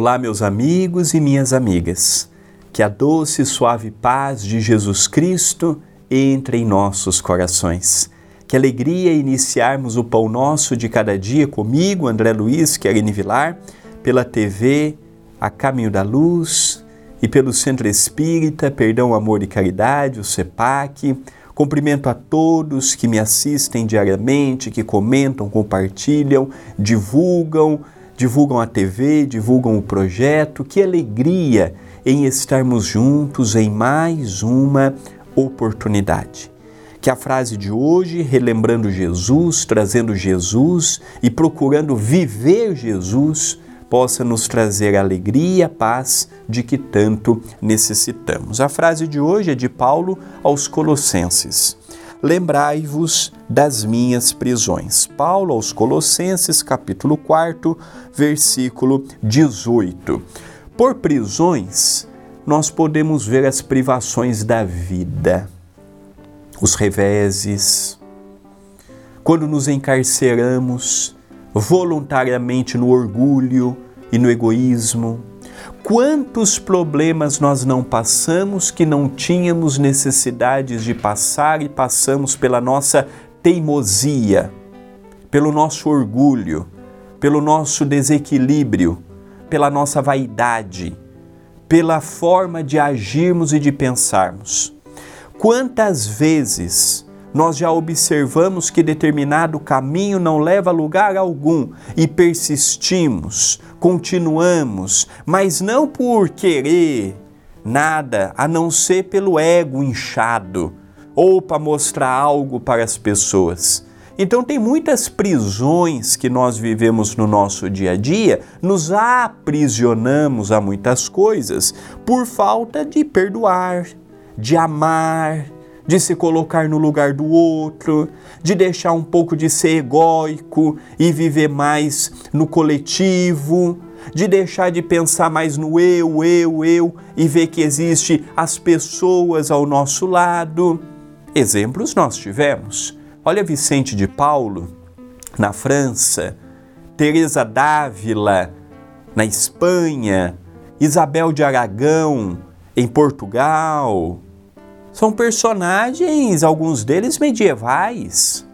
Olá, meus amigos e minhas amigas. Que a doce e suave paz de Jesus Cristo entre em nossos corações. Que alegria iniciarmos o pão nosso de cada dia comigo, André Luiz Querine Vilar, pela TV A Caminho da Luz e pelo Centro Espírita Perdão, Amor e Caridade, o CEPAC. Cumprimento a todos que me assistem diariamente, que comentam, compartilham, divulgam divulgam a TV, divulgam o projeto. Que alegria em estarmos juntos em mais uma oportunidade. Que a frase de hoje, relembrando Jesus, trazendo Jesus e procurando viver Jesus, possa nos trazer a alegria a paz de que tanto necessitamos. A frase de hoje é de Paulo aos Colossenses lembrai-vos das minhas prisões. Paulo aos Colossenses, capítulo 4, versículo 18. Por prisões, nós podemos ver as privações da vida, os reveses, quando nos encarceramos voluntariamente no orgulho e no egoísmo, Quantos problemas nós não passamos que não tínhamos necessidades de passar e passamos pela nossa teimosia, pelo nosso orgulho, pelo nosso desequilíbrio, pela nossa vaidade, pela forma de agirmos e de pensarmos. Quantas vezes nós já observamos que determinado caminho não leva a lugar algum e persistimos, continuamos, mas não por querer nada, a não ser pelo ego inchado ou para mostrar algo para as pessoas. Então, tem muitas prisões que nós vivemos no nosso dia a dia, nos aprisionamos a muitas coisas por falta de perdoar, de amar, de se colocar no lugar do outro, de deixar um pouco de ser egóico e viver mais no coletivo, de deixar de pensar mais no eu, eu, eu e ver que existe as pessoas ao nosso lado. Exemplos nós tivemos. Olha Vicente de Paulo na França, Teresa d'Ávila na Espanha, Isabel de Aragão em Portugal, são personagens, alguns deles medievais,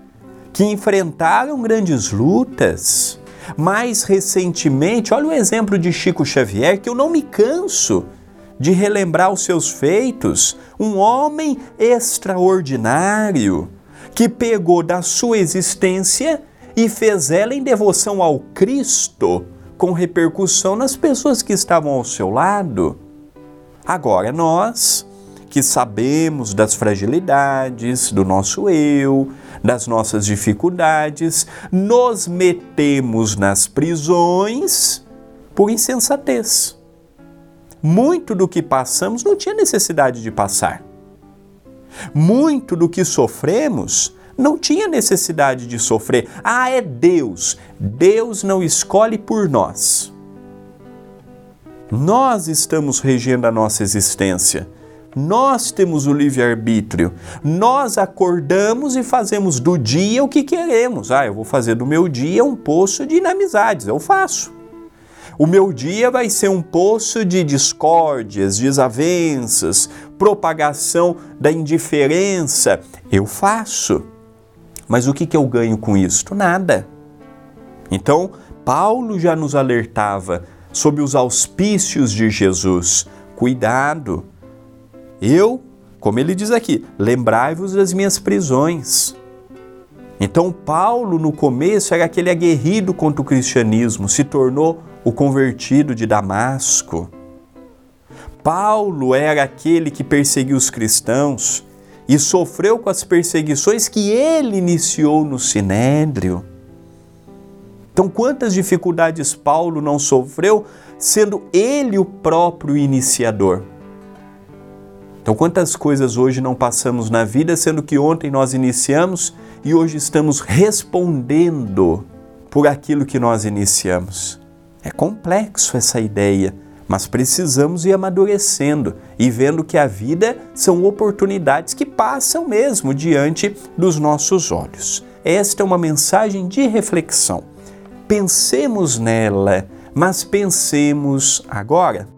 que enfrentaram grandes lutas. Mais recentemente, olha o exemplo de Chico Xavier, que eu não me canso de relembrar os seus feitos. Um homem extraordinário que pegou da sua existência e fez ela em devoção ao Cristo, com repercussão nas pessoas que estavam ao seu lado. Agora nós que sabemos das fragilidades do nosso eu, das nossas dificuldades, nos metemos nas prisões por insensatez. Muito do que passamos não tinha necessidade de passar. Muito do que sofremos não tinha necessidade de sofrer. Ah, é Deus. Deus não escolhe por nós. Nós estamos regendo a nossa existência. Nós temos o livre-arbítrio. Nós acordamos e fazemos do dia o que queremos. Ah, eu vou fazer do meu dia um poço de inamizades. Eu faço. O meu dia vai ser um poço de discórdias, desavenças, propagação da indiferença. Eu faço. Mas o que, que eu ganho com isto? Nada. Então, Paulo já nos alertava sobre os auspícios de Jesus. Cuidado, eu, como ele diz aqui, lembrai-vos das minhas prisões. Então, Paulo, no começo, era aquele aguerrido contra o cristianismo, se tornou o convertido de Damasco. Paulo era aquele que perseguiu os cristãos e sofreu com as perseguições que ele iniciou no Sinédrio. Então, quantas dificuldades Paulo não sofreu, sendo ele o próprio iniciador? Então, quantas coisas hoje não passamos na vida, sendo que ontem nós iniciamos e hoje estamos respondendo por aquilo que nós iniciamos? É complexo essa ideia, mas precisamos ir amadurecendo e vendo que a vida são oportunidades que passam mesmo diante dos nossos olhos. Esta é uma mensagem de reflexão. Pensemos nela Mas pensemos agora